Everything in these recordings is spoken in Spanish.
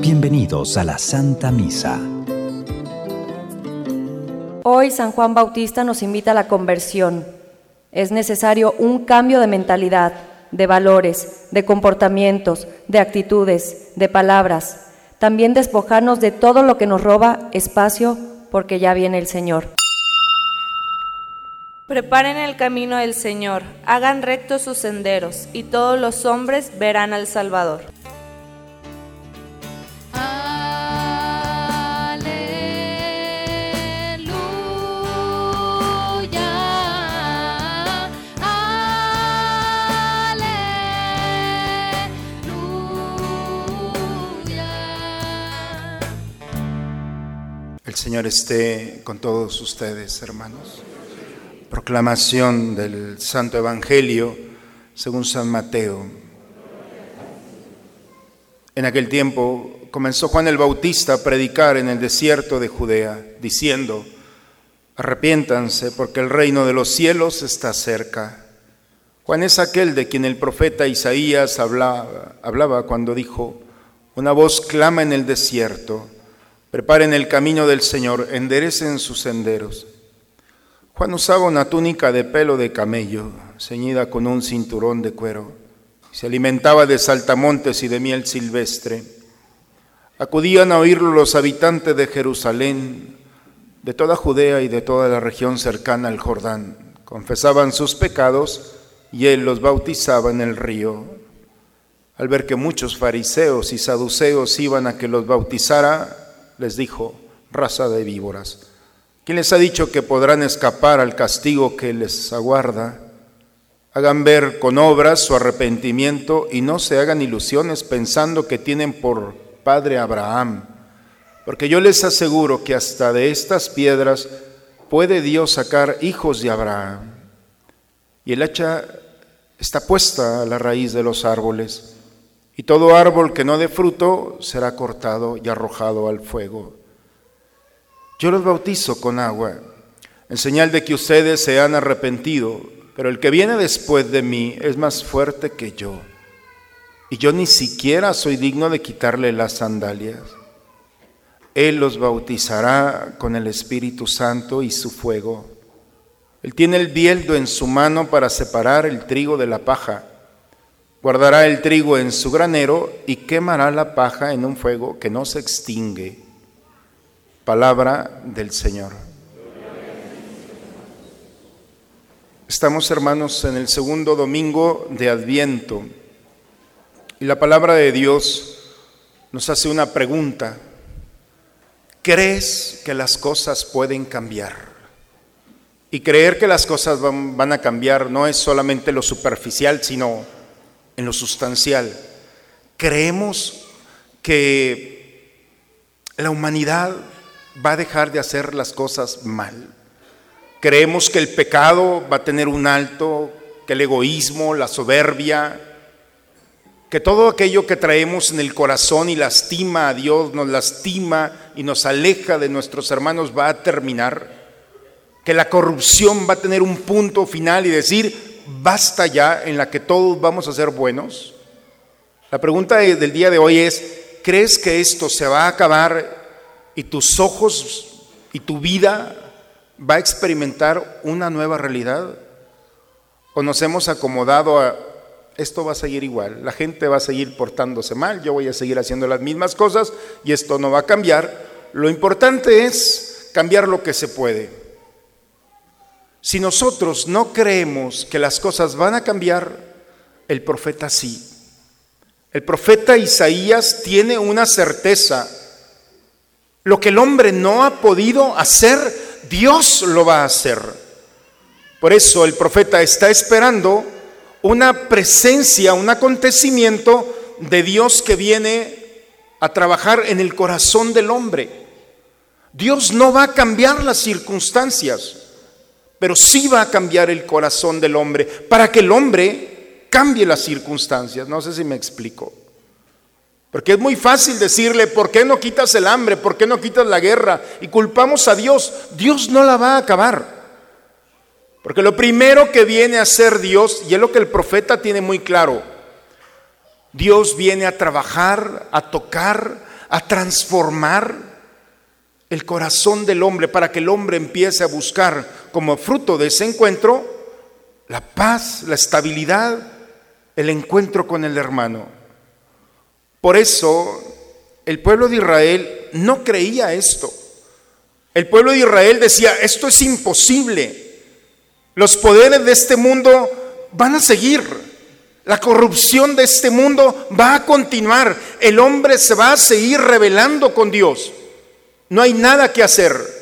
Bienvenidos a la Santa Misa. Hoy San Juan Bautista nos invita a la conversión. Es necesario un cambio de mentalidad, de valores, de comportamientos, de actitudes, de palabras. También despojarnos de todo lo que nos roba espacio porque ya viene el Señor. Preparen el camino del Señor, hagan rectos sus senderos, y todos los hombres verán al Salvador. El Señor esté con todos ustedes, hermanos. Proclamación del Santo Evangelio según San Mateo. En aquel tiempo comenzó Juan el Bautista a predicar en el desierto de Judea, diciendo, arrepiéntanse porque el reino de los cielos está cerca. Juan es aquel de quien el profeta Isaías hablaba, hablaba cuando dijo, una voz clama en el desierto, Preparen el camino del Señor, enderecen sus senderos. Juan usaba una túnica de pelo de camello, ceñida con un cinturón de cuero. Se alimentaba de saltamontes y de miel silvestre. Acudían a oírlo los habitantes de Jerusalén, de toda Judea y de toda la región cercana al Jordán. Confesaban sus pecados y él los bautizaba en el río. Al ver que muchos fariseos y saduceos iban a que los bautizara, les dijo, raza de víboras, ¿quién les ha dicho que podrán escapar al castigo que les aguarda? Hagan ver con obras su arrepentimiento y no se hagan ilusiones pensando que tienen por padre Abraham, porque yo les aseguro que hasta de estas piedras puede Dios sacar hijos de Abraham. Y el hacha está puesta a la raíz de los árboles y todo árbol que no dé fruto será cortado y arrojado al fuego. Yo los bautizo con agua, en señal de que ustedes se han arrepentido, pero el que viene después de mí es más fuerte que yo, y yo ni siquiera soy digno de quitarle las sandalias. Él los bautizará con el Espíritu Santo y su fuego. Él tiene el bieldo en su mano para separar el trigo de la paja Guardará el trigo en su granero y quemará la paja en un fuego que no se extingue. Palabra del Señor. Estamos hermanos en el segundo domingo de Adviento y la palabra de Dios nos hace una pregunta. ¿Crees que las cosas pueden cambiar? Y creer que las cosas van, a cambiar no es solamente lo superficial, sino en lo sustancial. Creemos que la humanidad va a dejar de hacer las cosas mal. Creemos que el pecado va a tener un alto, que el egoísmo, la soberbia, que todo aquello que traemos en el corazón y lastima a Dios, nos lastima y nos aleja de nuestros hermanos va a terminar, que la corrupción va a tener un punto final y decir, basta ya en la que todos vamos a ser buenos? La pregunta del día de hoy es, ¿crees que esto se va a acabar y tus ojos y tu vida va a experimentar una nueva realidad? ¿O nos hemos acomodado a esto va a seguir igual, la gente va a seguir portándose mal, yo voy a seguir haciendo las mismas cosas y esto no va a cambiar? Lo importante es cambiar lo que se puede. Si nosotros no creemos que las cosas van a cambiar, el profeta sí. El profeta Isaías tiene una certeza. Lo que el hombre no ha podido hacer, Dios lo va a hacer. Por eso el profeta está esperando una presencia, un acontecimiento de Dios que viene a trabajar en el corazón del hombre. Dios no va a cambiar las circunstancias pero sí va a cambiar el corazón del hombre para que el hombre cambie las circunstancias. No sé si me explico. Porque es muy fácil decirle, ¿por qué no quitas el hambre? ¿Por qué no quitas la guerra? Y culpamos a Dios. Dios no la va a acabar. Porque lo primero que viene a ser Dios, y es lo que el profeta tiene muy claro, Dios viene a trabajar, a tocar, a transformar el corazón del hombre para que el hombre empiece a buscar como fruto de ese encuentro la paz, la estabilidad, el encuentro con el hermano. Por eso el pueblo de Israel no creía esto. El pueblo de Israel decía, esto es imposible. Los poderes de este mundo van a seguir. La corrupción de este mundo va a continuar. El hombre se va a seguir rebelando con Dios. No hay nada que hacer.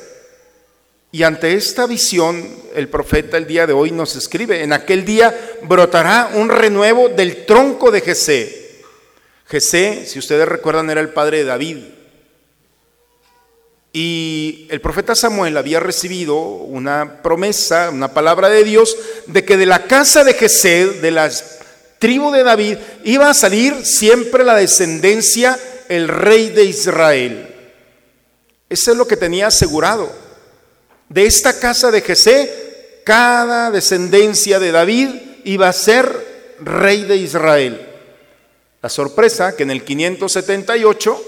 Y ante esta visión, el profeta el día de hoy nos escribe, en aquel día brotará un renuevo del tronco de Jesé. Jesé, si ustedes recuerdan, era el padre de David. Y el profeta Samuel había recibido una promesa, una palabra de Dios, de que de la casa de Jesé, de la tribu de David, iba a salir siempre la descendencia, el rey de Israel. Eso es lo que tenía asegurado. De esta casa de Jesé, cada descendencia de David iba a ser rey de Israel. La sorpresa que en el 578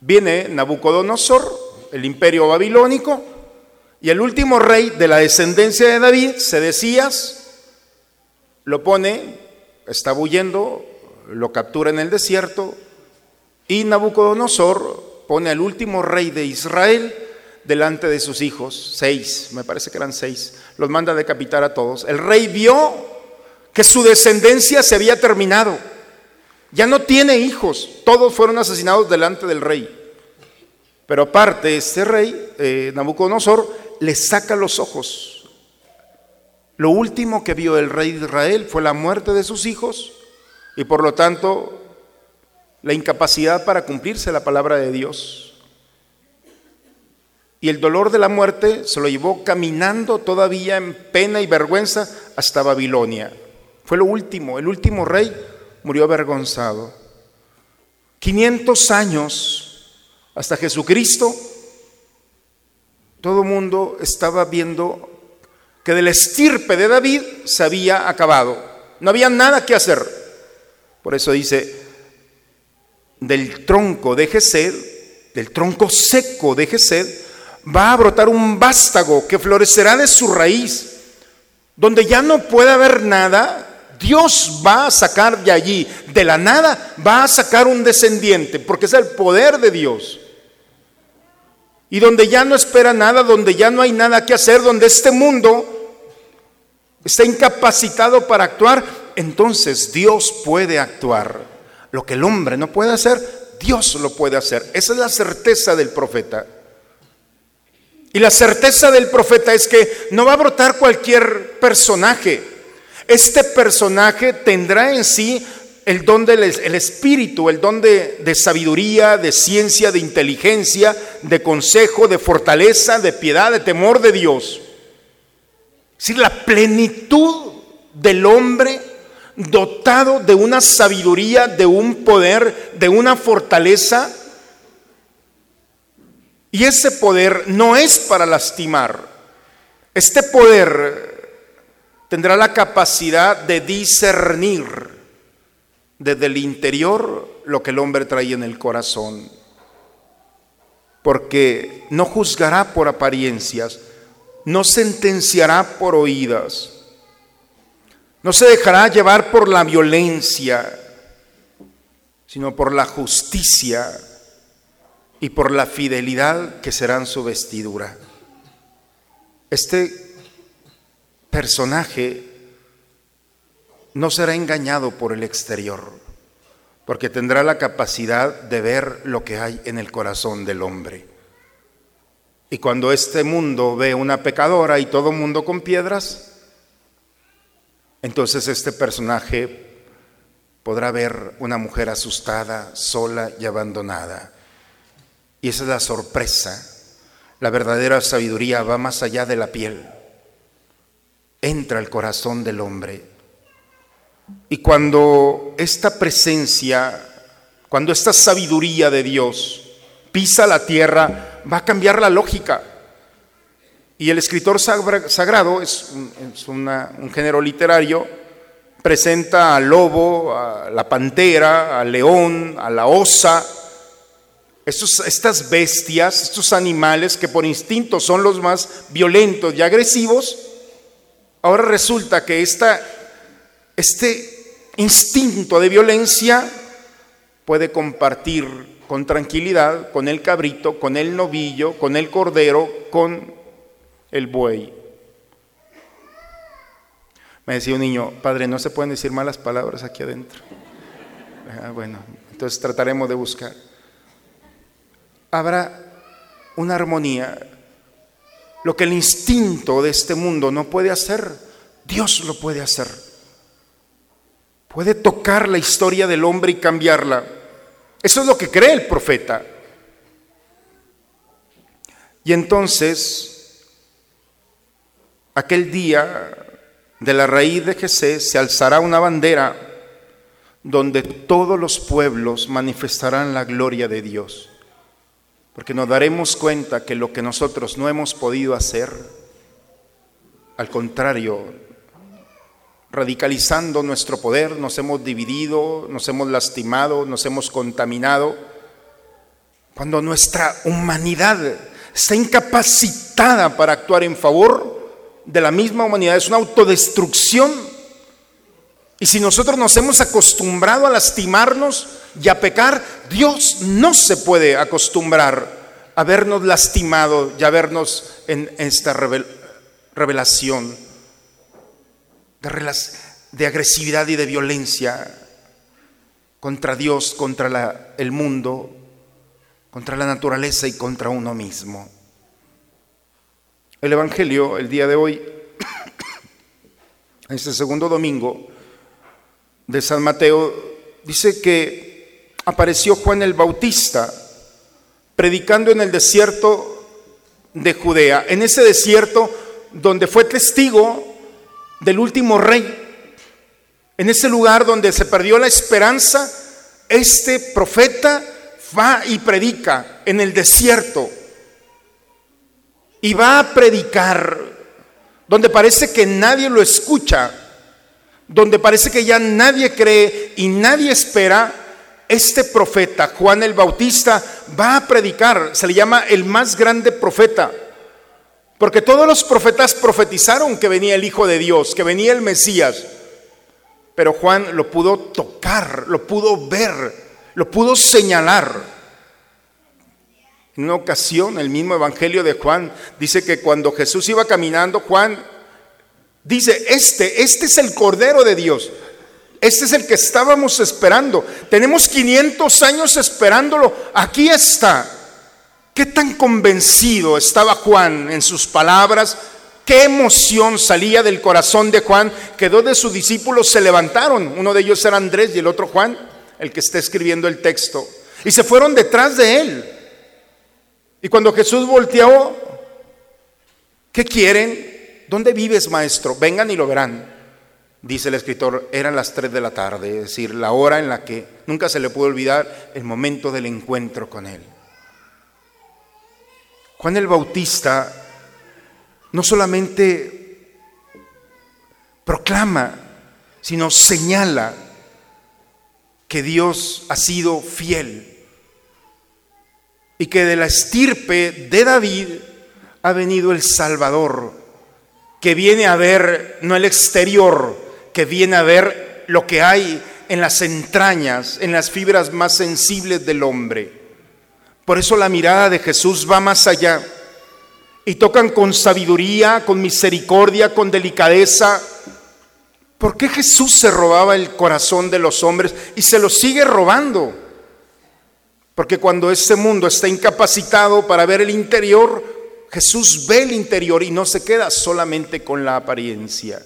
viene Nabucodonosor, el imperio babilónico, y el último rey de la descendencia de David, Sedecías, lo pone, está huyendo, lo captura en el desierto, y Nabucodonosor pone al último rey de Israel delante de sus hijos, seis, me parece que eran seis, los manda a decapitar a todos. El rey vio que su descendencia se había terminado ya no tiene hijos, todos fueron asesinados delante del rey. Pero aparte, este rey, eh, Nabucodonosor, le saca los ojos. Lo último que vio el rey de Israel fue la muerte de sus hijos y por lo tanto la incapacidad para cumplirse la palabra de Dios. Y el dolor de la muerte se lo llevó caminando todavía en pena y vergüenza hasta Babilonia. Fue lo último, el último rey murió avergonzado. 500 años hasta Jesucristo, todo el mundo estaba viendo que del estirpe de David se había acabado. No había nada que hacer. Por eso dice, del tronco de Gesed, del tronco seco de Gesed, va a brotar un vástago que florecerá de su raíz, donde ya no puede haber nada, Dios va a sacar de allí, de la nada, va a sacar un descendiente, porque es el poder de Dios. Y donde ya no espera nada, donde ya no hay nada que hacer, donde este mundo está incapacitado para actuar, entonces Dios puede actuar. Lo que el hombre no puede hacer, Dios lo puede hacer. Esa es la certeza del profeta. Y la certeza del profeta es que no va a brotar cualquier personaje. Este personaje tendrá en sí el don del el espíritu, el don de, de, sabiduría, de ciencia, de inteligencia, de consejo, de fortaleza, de piedad, de temor de Dios. Es decir, la plenitud del hombre dotado de una sabiduría, de un poder, de una fortaleza. Y ese poder no es para lastimar. Este poder tendrá la capacidad de discernir desde el interior lo que el hombre trae en el corazón. Porque no juzgará por apariencias, no sentenciará por oídas, no se dejará llevar por la violencia, sino por la justicia y por la fidelidad que serán su vestidura. Este personaje no será engañado por el exterior, porque tendrá la capacidad de ver lo que hay en el corazón del hombre. Y cuando este mundo ve una pecadora y todo mundo con piedras, entonces este personaje podrá ver una mujer asustada, sola y abandonada. Y esa es la sorpresa. La verdadera sabiduría va más allá de la piel entra al corazón del hombre. Y cuando esta presencia, cuando esta sabiduría de Dios pisa la tierra, va a cambiar la lógica. Y el escritor sagrado es, un, género literario presenta al lobo, a la pantera, al león, a la osa, estas bestias, estos animales que por instinto son los más violentos y agresivos, ahora resulta que esta, este instinto de violencia puede compartir con tranquilidad con el cabrito, con el novillo, con el cordero, con el buey. Me decía un niño, padre, no se pueden decir malas palabras aquí adentro. Ah, bueno, entonces trataremos de buscar. Habrá una armonía. Lo que el instinto de este mundo no puede hacer, Dios lo puede hacer. Puede tocar la historia del hombre y cambiarla. Eso es lo que cree el profeta. Y entonces, aquel día de la raíz de Jesús se alzará una bandera donde todos los pueblos manifestarán la gloria de Dios. Porque nos daremos cuenta que lo que nosotros no hemos podido hacer, al contrario, radicalizando nuestro poder, nos hemos dividido, nos hemos lastimado, nos hemos contaminado, cuando nuestra humanidad está incapacitada para actuar en favor de la misma humanidad, es una autodestrucción. Y si nosotros nos hemos acostumbrado a lastimarnos y a pecar, Dios no se puede acostumbrar a vernos lastimado y a vernos en esta revelación de, de agresividad y de violencia contra Dios, contra el mundo, contra la naturaleza y contra uno mismo. El Evangelio, el día de hoy, este segundo domingo de San Mateo, dice que apareció Juan el Bautista predicando en el desierto de Judea, en ese desierto donde fue testigo del último rey. En ese lugar donde se perdió la esperanza, este profeta va y predica en el desierto. Y va a predicar donde parece que nadie lo escucha, donde parece que ya nadie cree y nadie espera. Este profeta, Juan el Bautista, va a predicar. Se le llama el más grande profeta. Porque todos los profetas profetizaron que venía el Hijo de Dios, que venía el Mesías. Pero Juan lo pudo tocar, lo pudo ver, lo pudo señalar. En una ocasión, el mismo Evangelio de Juan dice que cuando Jesús iba caminando, Juan dice, este, este es el Cordero de Dios. Este es el que estábamos esperando. Tenemos 500 años esperándolo. Aquí está. ¿Qué tan convencido estaba Juan en sus palabras? ¿Qué emoción salía del corazón de Juan que dos de sus discípulos se levantaron? Uno de ellos era Andrés y el otro Juan, el que está escribiendo el texto. Y se fueron detrás de él. Y cuando Jesús volteó, ¿qué quieren? ¿Dónde vives, maestro? Vengan y lo verán. Dice el escritor, eran las tres de la tarde, es decir, la hora en la que nunca se le pudo olvidar el momento del encuentro con él. Juan el Bautista no solamente proclama, sino señala que Dios ha sido fiel y que de la estirpe de David ha venido el Salvador, que viene a ver no el exterior, que viene a ver lo que hay en las entrañas, en las fibras más sensibles del hombre. Por eso la mirada de Jesús va más allá y tocan con sabiduría, con misericordia, con delicadeza. ¿Por qué Jesús se robaba el corazón de los hombres y se lo sigue robando? Porque cuando este mundo está incapacitado para ver el interior, Jesús ve el interior y no se queda solamente con la apariencia.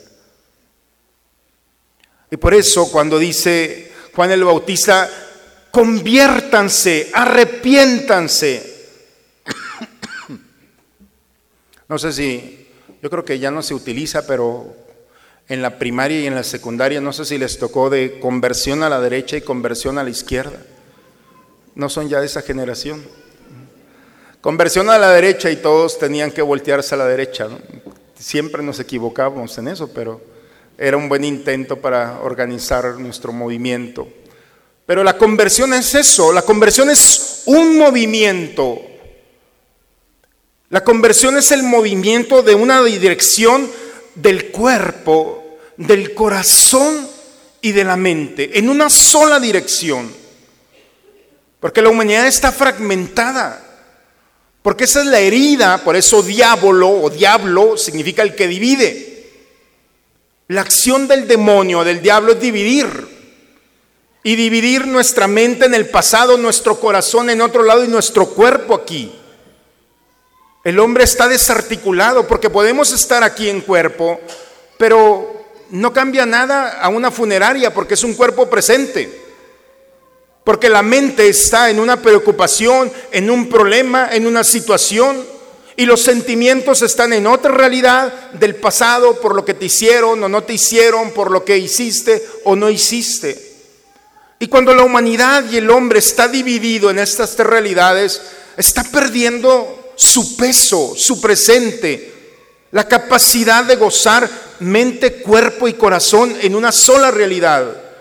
Y por eso cuando dice Juan el Bautista, conviértanse, arrepiéntanse. No sé si, yo creo que ya no se utiliza, pero en la primaria y en la secundaria, no sé si les tocó de conversión a la derecha y conversión a la izquierda. No son ya de esa generación. Conversión a la derecha y todos tenían que voltearse a la derecha. Siempre nos equivocábamos en eso, pero era un buen intento para organizar nuestro movimiento. Pero la conversión es eso, la conversión es un movimiento. La conversión es el movimiento de una dirección del cuerpo, del corazón y de la mente, en una sola dirección. Porque la humanidad está fragmentada. Porque esa es la herida, por eso diablo o diablo significa el que divide. La acción del demonio, del diablo es dividir. Y dividir nuestra mente en el pasado, nuestro corazón en otro lado y nuestro cuerpo aquí. El hombre está desarticulado porque podemos estar aquí en cuerpo, pero no cambia nada a una funeraria porque es un cuerpo presente. Porque la mente está en una preocupación, en un problema, en una situación. Y los sentimientos están en otra realidad del pasado por lo que te hicieron o no te hicieron, por lo que hiciste o no hiciste. Y cuando la humanidad y el hombre está dividido en estas tres realidades, está perdiendo su peso, su presente, la capacidad de gozar mente, cuerpo y corazón en una sola realidad.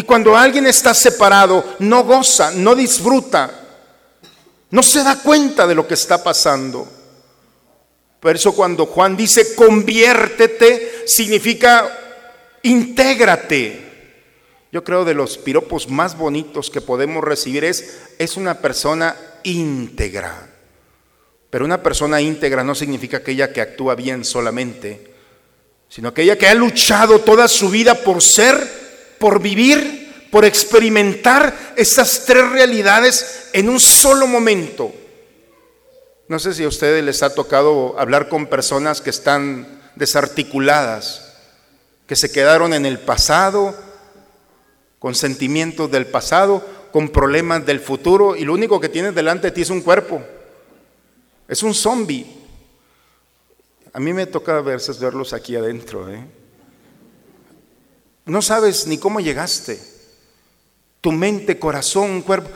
Y cuando alguien está separado, no goza, no disfruta, no se da cuenta de lo que está pasando. Por eso cuando Juan dice conviértete, significa intégrate. Yo creo de los piropos más bonitos que podemos recibir es, es una persona íntegra. Pero una persona íntegra no significa aquella que actúa bien solamente, sino aquella que ha luchado toda su vida por ser por vivir, por experimentar estas tres realidades en un solo momento. No sé si a ustedes les ha tocado hablar con personas que están desarticuladas, que se quedaron en el pasado, con sentimientos del pasado, con problemas del futuro, y lo único que tienes delante de ti es un cuerpo, es un zombie. A mí me toca a veces verlos aquí adentro, ¿eh? No sabes ni cómo llegaste. Tu mente, corazón, cuerpo,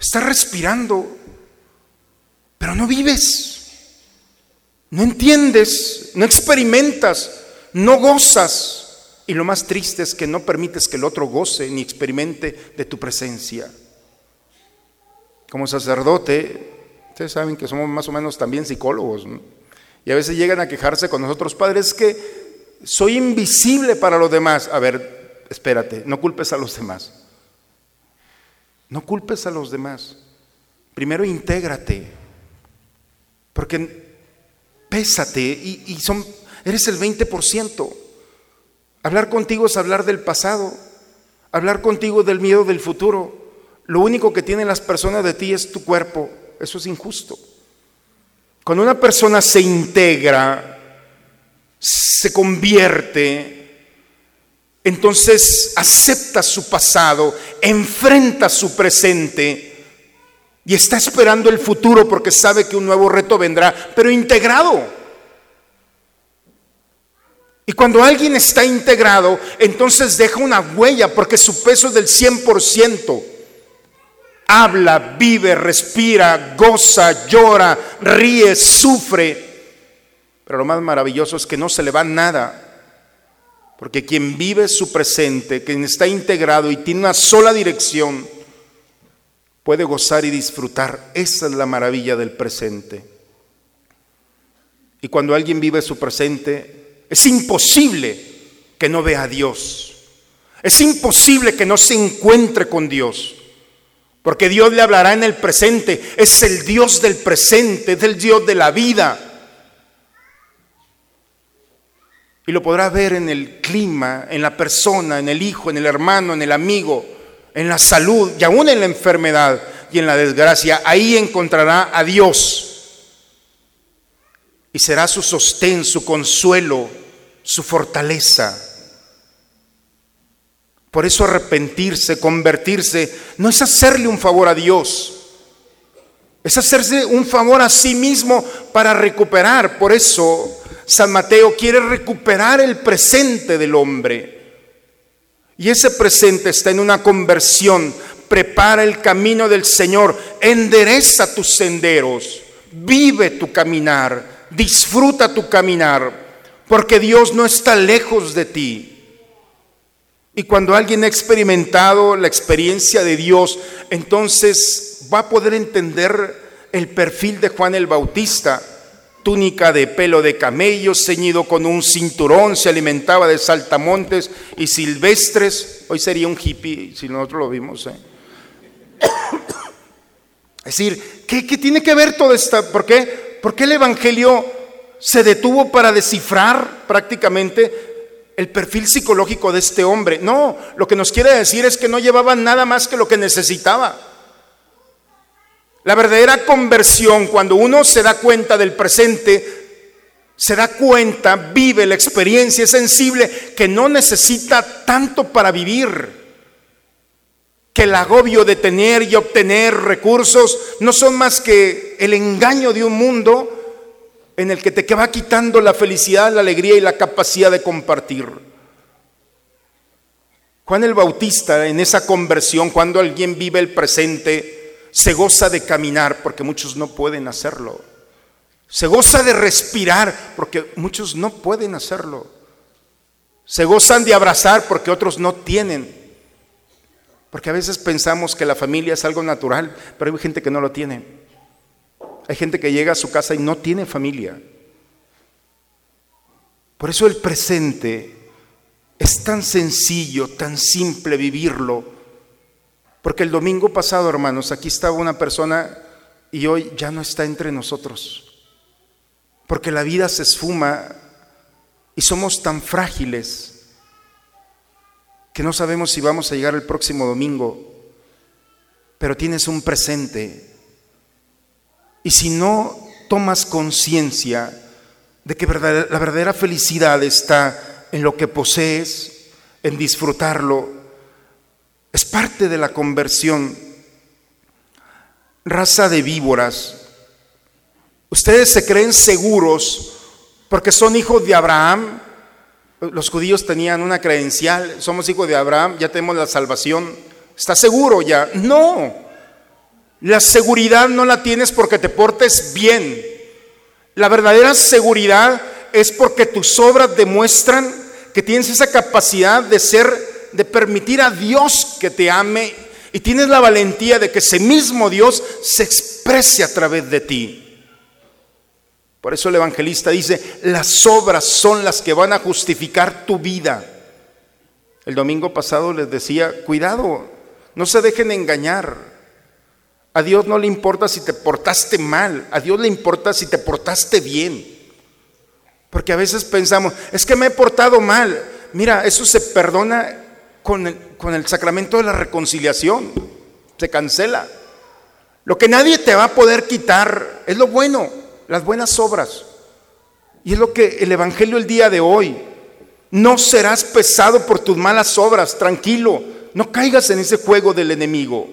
está respirando, pero no vives. No entiendes, no experimentas, no gozas. Y lo más triste es que no permites que el otro goce ni experimente de tu presencia. Como sacerdote, ustedes saben que somos más o menos también psicólogos. Y a veces llegan a quejarse con nosotros padres que soy invisible para los demás. A ver, espérate, no culpes a los demás. No culpes a los demás. Primero intégrate. Porque pésate y, son, eres el 20%. Hablar contigo es hablar del pasado. Hablar contigo del miedo del futuro. Lo único que tienen las personas de ti es tu cuerpo. Eso es injusto. Cuando una persona se integra, se convierte, entonces acepta su pasado, enfrenta su presente y está esperando el futuro porque sabe que un nuevo reto vendrá, pero integrado. Y cuando alguien está integrado, entonces deja una huella porque su peso es del 100%. Habla, vive, respira, goza, llora, ríe, sufre pero lo más maravilloso es que no se le va nada. Porque quien vive su presente, quien está integrado y tiene una sola dirección, puede gozar y disfrutar. Esa es la maravilla del presente. Y cuando alguien vive su presente, es imposible que no vea a Dios. Es imposible que no se encuentre con Dios. Porque Dios le hablará en el presente. Es el Dios del presente, es el Dios de la vida. Y lo podrá ver en el clima, en la persona, en el hijo, en el hermano, en el amigo, en la salud y aún en la enfermedad y en la desgracia. Ahí encontrará a Dios. Y será su sostén, su consuelo, su fortaleza. Por eso arrepentirse, convertirse, no es hacerle un favor a Dios. Es hacerse un favor a sí mismo para recuperar. Por eso San Mateo quiere recuperar el presente del hombre. Y ese presente está en una conversión. Prepara el camino del Señor, endereza tus senderos, vive tu caminar, disfruta tu caminar, porque Dios no está lejos de ti. Y cuando alguien ha experimentado la experiencia de Dios, entonces va a poder entender el perfil de Juan el Bautista. Túnica de pelo de camello, ceñido con un cinturón, se alimentaba de saltamontes y silvestres. Hoy sería un hippie si nosotros lo vimos. ¿eh? Es decir, ¿qué, ¿qué, tiene que ver todo esto? ¿Por qué? ¿Por qué el Evangelio se detuvo para descifrar prácticamente el perfil psicológico de este hombre. No, lo que nos quiere decir es que no llevaba nada más que lo que necesitaba. La verdadera conversión, cuando uno se da cuenta del presente, se da cuenta, vive la experiencia, es sensible, que no necesita tanto para vivir. Que el agobio de tener y obtener recursos no son más que el engaño de un mundo en el que te va quitando la felicidad, la alegría y la capacidad de compartir. Juan el Bautista, en esa conversión, cuando alguien vive el presente, se goza de caminar, porque muchos no pueden hacerlo. Se goza de respirar, porque muchos no pueden hacerlo. Se gozan de abrazar, porque otros no tienen. Porque a veces pensamos que la familia es algo natural, pero hay gente que no lo tiene. Hay gente que llega a su casa y no tiene familia. Por eso el presente es tan sencillo, tan simple vivirlo. Porque el domingo pasado, hermanos, aquí estaba una persona y hoy ya no está entre nosotros. Porque la vida se esfuma y somos tan frágiles que no sabemos si vamos a llegar el próximo domingo. Pero tienes un presente y si no tomas conciencia de que la verdadera felicidad está en lo que posees, en disfrutarlo, es parte de la conversión. Raza de víboras, ustedes se creen seguros porque son hijos de Abraham. Los judíos tenían una credencial, somos hijos de Abraham, ya tenemos la salvación. ¿Está seguro ya? No. La seguridad no la tienes porque te portes bien. La verdadera seguridad es porque tus obras demuestran que tienes esa capacidad de ser, de permitir a Dios que te ame y tienes la valentía de que ese mismo Dios se exprese a través de ti. Por eso el evangelista dice, las obras son las que van a justificar tu vida. El domingo pasado les decía, cuidado, no se dejen engañar. A Dios no le importa si te portaste mal, a Dios le importa si te portaste bien. Porque a veces pensamos, es que me he portado mal. Mira, eso se perdona con el, sacramento de la reconciliación, se cancela. Lo que nadie te va a poder quitar es lo bueno, las buenas obras. Y es lo que el Evangelio el día de hoy, no serás pesado por tus malas obras, tranquilo, no caigas en ese juego del enemigo.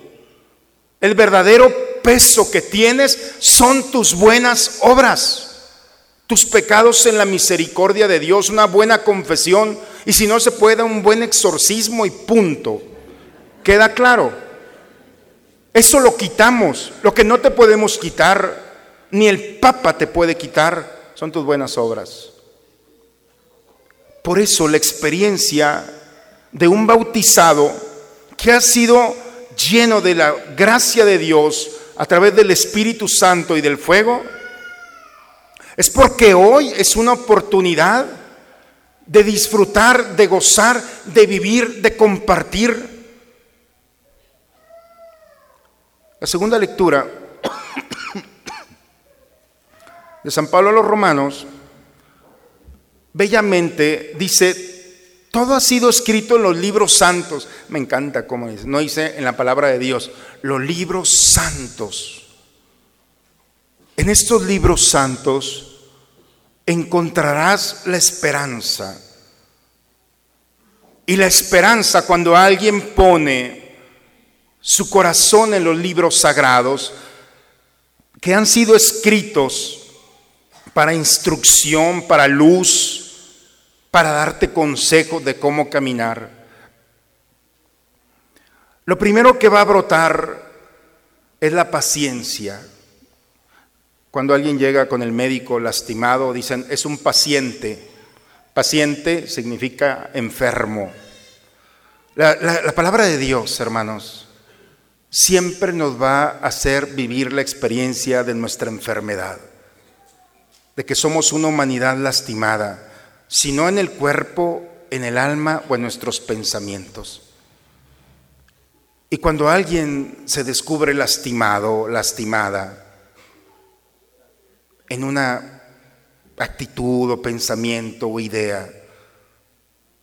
El verdadero peso que tienes son tus buenas obras, tus pecados en la misericordia de Dios, una buena confesión y si no se puede un buen exorcismo y punto. ¿Queda claro? Eso lo quitamos. Lo que no te podemos quitar, ni el Papa te puede quitar, son tus buenas obras. Por eso la experiencia de un bautizado que ha sido lleno de la gracia de Dios a través del Espíritu Santo y del fuego, es porque hoy es una oportunidad de disfrutar, de gozar, de vivir, de compartir. La segunda lectura de San Pablo a los Romanos, bellamente dice, todo ha sido escrito en los libros santos. Me encanta cómo dice. No dice en la palabra de Dios, los libros santos. En estos libros santos encontrarás la esperanza. Y la esperanza cuando alguien pone su corazón en los libros sagrados que han sido escritos para instrucción, para luz, para darte consejos de cómo caminar. Lo primero que va a brotar es la paciencia. Cuando alguien llega con el médico lastimado, dicen, es un paciente. Paciente significa enfermo. La, la palabra de Dios, hermanos, siempre nos va a hacer vivir la experiencia de nuestra enfermedad, de que somos una humanidad lastimada, si no en el cuerpo, en el alma o en nuestros pensamientos. Y cuando alguien se descubre lastimado, lastimada, en una actitud o pensamiento o idea,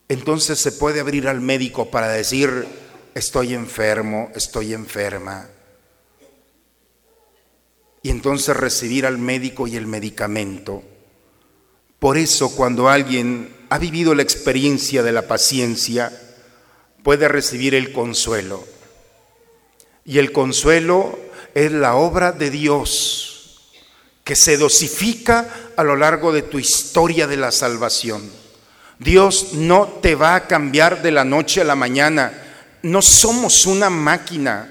entonces se puede abrir al médico para decir, estoy enfermo, estoy enferma. Y entonces recibir al médico y el medicamento. Por eso cuando alguien ha vivido la experiencia de la paciencia, puede recibir el consuelo. Y el consuelo es la obra de Dios que se dosifica a lo largo de tu historia de la salvación. Dios no te va a cambiar de la noche a la mañana. No somos una máquina.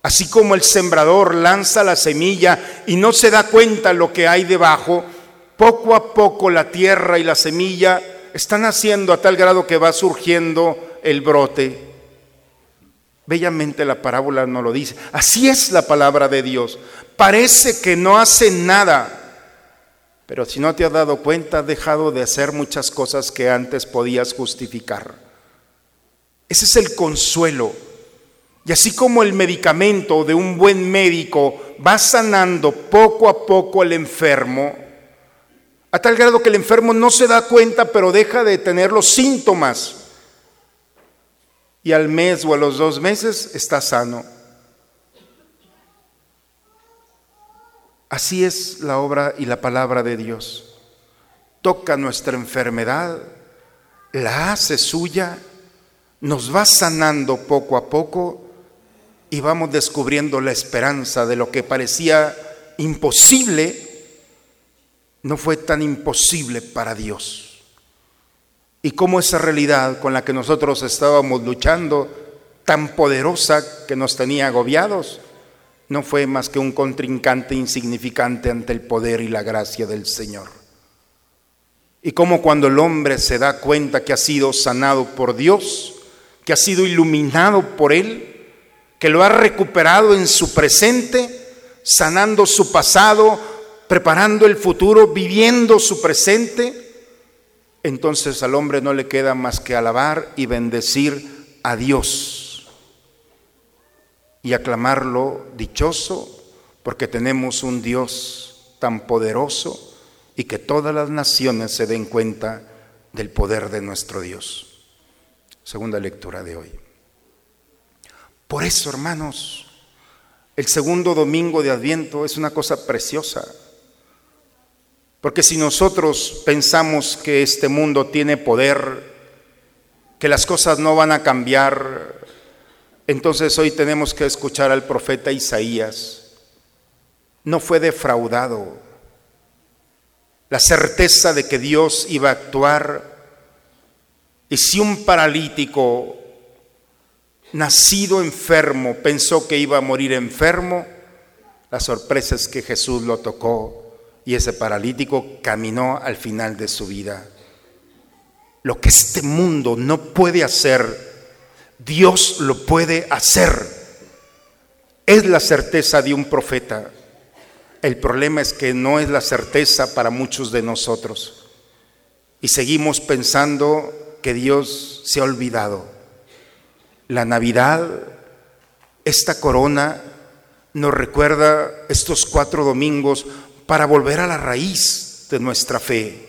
Así como el sembrador lanza la semilla y no se da cuenta lo que hay debajo, poco a poco la tierra y la semilla están haciendo a tal grado que va surgiendo el brote. Bellamente la parábola no lo dice. Así es la palabra de Dios. Parece que no hace nada, pero si no te has dado cuenta, has dejado de hacer muchas cosas que antes podías justificar. Ese es el consuelo. Y así como el medicamento de un buen médico va sanando poco a poco al enfermo, a tal grado que el enfermo no se da cuenta, pero deja de tener los síntomas y al mes o a los dos meses está sano. Así es la obra y la palabra de Dios. Toca nuestra enfermedad, la hace suya, nos va sanando poco a poco y vamos descubriendo la esperanza de lo que parecía imposible, no fue tan imposible para Dios y cómo esa realidad con la que nosotros estábamos luchando, tan poderosa que nos tenía agobiados, no fue más que un contrincante insignificante ante el poder y la gracia del Señor. Y cómo cuando el hombre se da cuenta que ha sido sanado por Dios, que ha sido iluminado por Él, que lo ha recuperado en su presente, sanando su pasado, preparando el futuro, viviendo su presente, entonces al hombre no le queda más que alabar y bendecir a Dios y aclamarlo dichoso porque tenemos un Dios tan poderoso y que todas las naciones se den cuenta del poder de nuestro Dios. Segunda lectura de hoy. Por eso, hermanos, el segundo domingo de Adviento es una cosa preciosa. Porque si nosotros pensamos que este mundo tiene poder, que las cosas no van a cambiar, entonces hoy tenemos que escuchar al profeta Isaías. No fue defraudado. La certeza de que Dios iba a actuar. Y si un paralítico nacido enfermo pensó que iba a morir enfermo, la sorpresa es que Jesús lo tocó y ese paralítico caminó al final de su vida. Lo que este mundo no puede hacer, Dios lo puede hacer. Es la certeza de un profeta. El problema es que no es la certeza para muchos de nosotros. Y seguimos pensando que Dios se ha olvidado. La Navidad, esta corona, nos recuerda estos cuatro domingos para volver a la raíz de nuestra fe,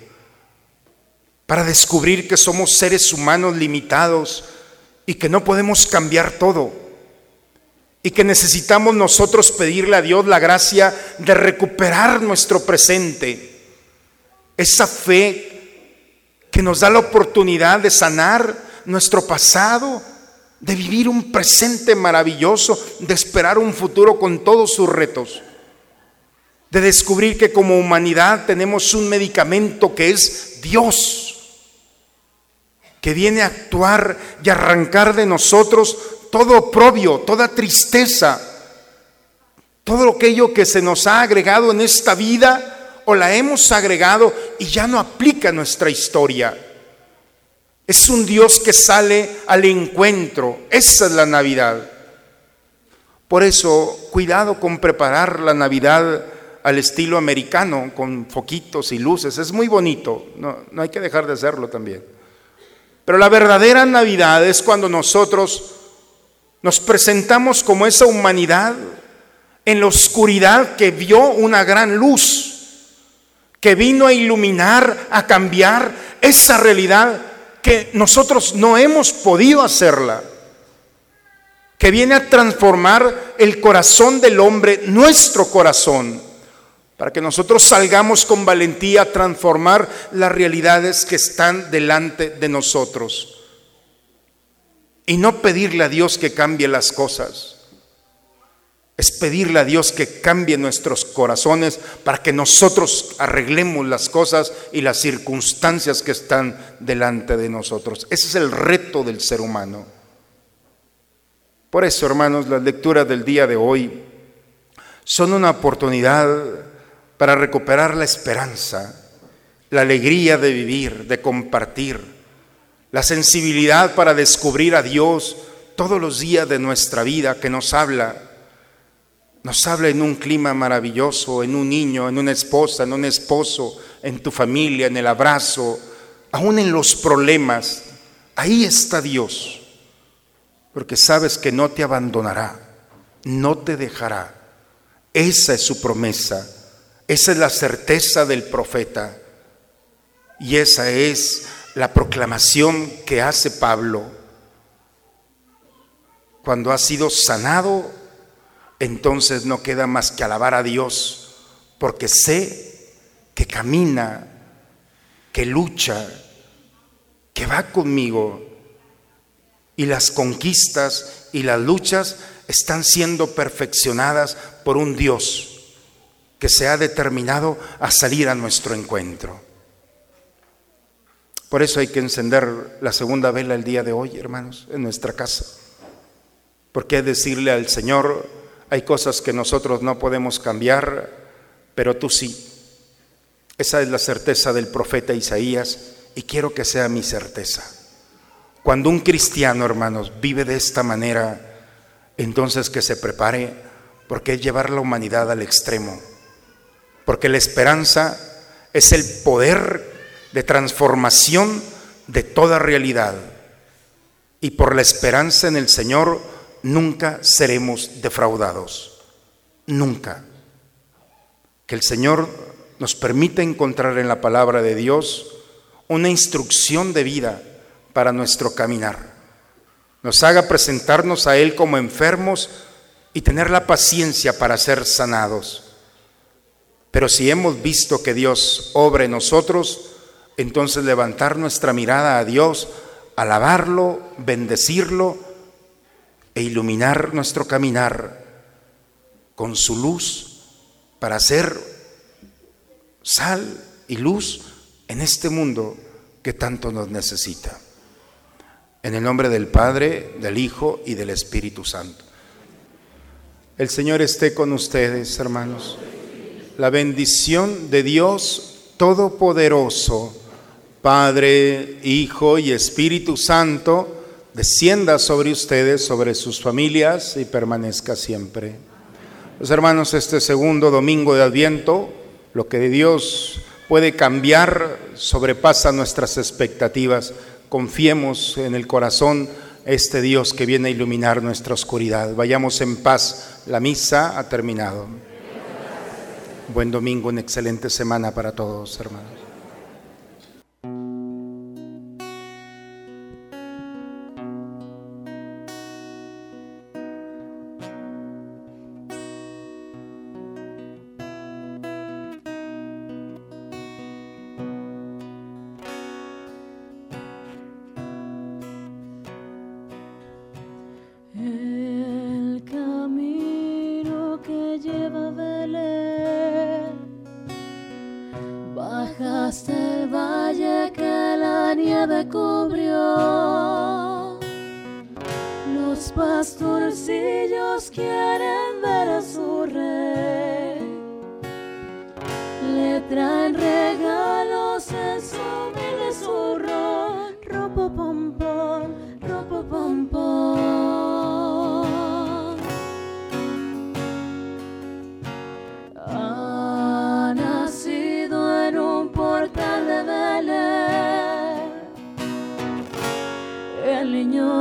para descubrir que somos seres humanos limitados y que no podemos cambiar todo. Y que necesitamos nosotros pedirle a Dios la gracia de recuperar nuestro presente, esa fe que nos da la oportunidad de sanar nuestro pasado, de vivir un presente maravilloso, de esperar un futuro con todos sus retos. De descubrir que como humanidad tenemos un medicamento que es Dios, que viene a actuar y arrancar de nosotros todo oprobio, toda tristeza, todo aquello que se nos ha agregado en esta vida o la hemos agregado y ya no aplica nuestra historia. Es un Dios que sale al encuentro. Esa es la Navidad. Por eso, cuidado con preparar la Navidad al estilo americano, con foquitos y luces. Es muy bonito, no, no hay que dejar de hacerlo también. Pero la verdadera Navidad es cuando nosotros nos presentamos como esa humanidad en la oscuridad que vio una gran luz, que vino a iluminar, a cambiar esa realidad que nosotros no hemos podido hacerla, que viene a transformar el corazón del hombre, nuestro corazón, para que nosotros salgamos con valentía a transformar las realidades que están delante de nosotros. Y no pedirle a Dios que cambie las cosas. Es pedirle a Dios que cambie nuestros corazones para que nosotros arreglemos las cosas y las circunstancias que están delante de nosotros. Ese es el reto del ser humano. Por eso, hermanos, las lecturas del día de hoy son una oportunidad para recuperar la esperanza, la alegría de vivir, de compartir, la sensibilidad para descubrir a Dios todos los días de nuestra vida que nos habla. Nos habla en un clima maravilloso, en un niño, en una esposa, en un esposo, en tu familia, en el abrazo, aún en los problemas. Ahí está Dios, porque sabes que no te abandonará, no te dejará. Esa es su promesa. Esa es la certeza del profeta y esa es la proclamación que hace Pablo. Cuando ha sido sanado, entonces no queda más que alabar a Dios, porque sé que camina, que lucha, que va conmigo. Y las conquistas y las luchas están siendo perfeccionadas por un Dios que se ha determinado a salir a nuestro encuentro. Por eso hay que encender la segunda vela el día de hoy, hermanos, en nuestra casa. Porque decirle al Señor, hay cosas que nosotros no podemos cambiar, pero tú sí. Esa es la certeza del profeta Isaías y quiero que sea mi certeza. Cuando un cristiano, hermanos, vive de esta manera, entonces que se prepare porque es llevar la humanidad al extremo porque la esperanza es el poder de transformación de toda realidad. Y por la esperanza en el Señor nunca seremos defraudados. Nunca. Que el Señor nos permita encontrar en la palabra de Dios una instrucción de vida para nuestro caminar. Nos haga presentarnos a Él como enfermos y tener la paciencia para ser sanados pero si hemos visto que Dios obra en nosotros, entonces levantar nuestra mirada a Dios, alabarlo, bendecirlo e iluminar nuestro caminar con su luz para ser sal y luz en este mundo que tanto nos necesita. En el nombre del Padre, del Hijo y del Espíritu Santo. El Señor esté con ustedes, hermanos la bendición de Dios Todopoderoso, Padre, Hijo y Espíritu Santo, descienda sobre ustedes, sobre sus familias y permanezca siempre. Los hermanos, este segundo domingo de Adviento, lo que de Dios puede cambiar sobrepasa nuestras expectativas. Confiemos en el corazón este Dios que viene a iluminar nuestra oscuridad. Vayamos en paz. La misa ha terminado. Buen domingo, una excelente semana para todos, hermanos.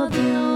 of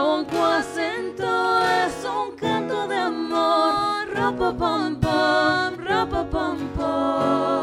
ronco acento es un canto de amor. Ropa pam pam, ropa pam pam.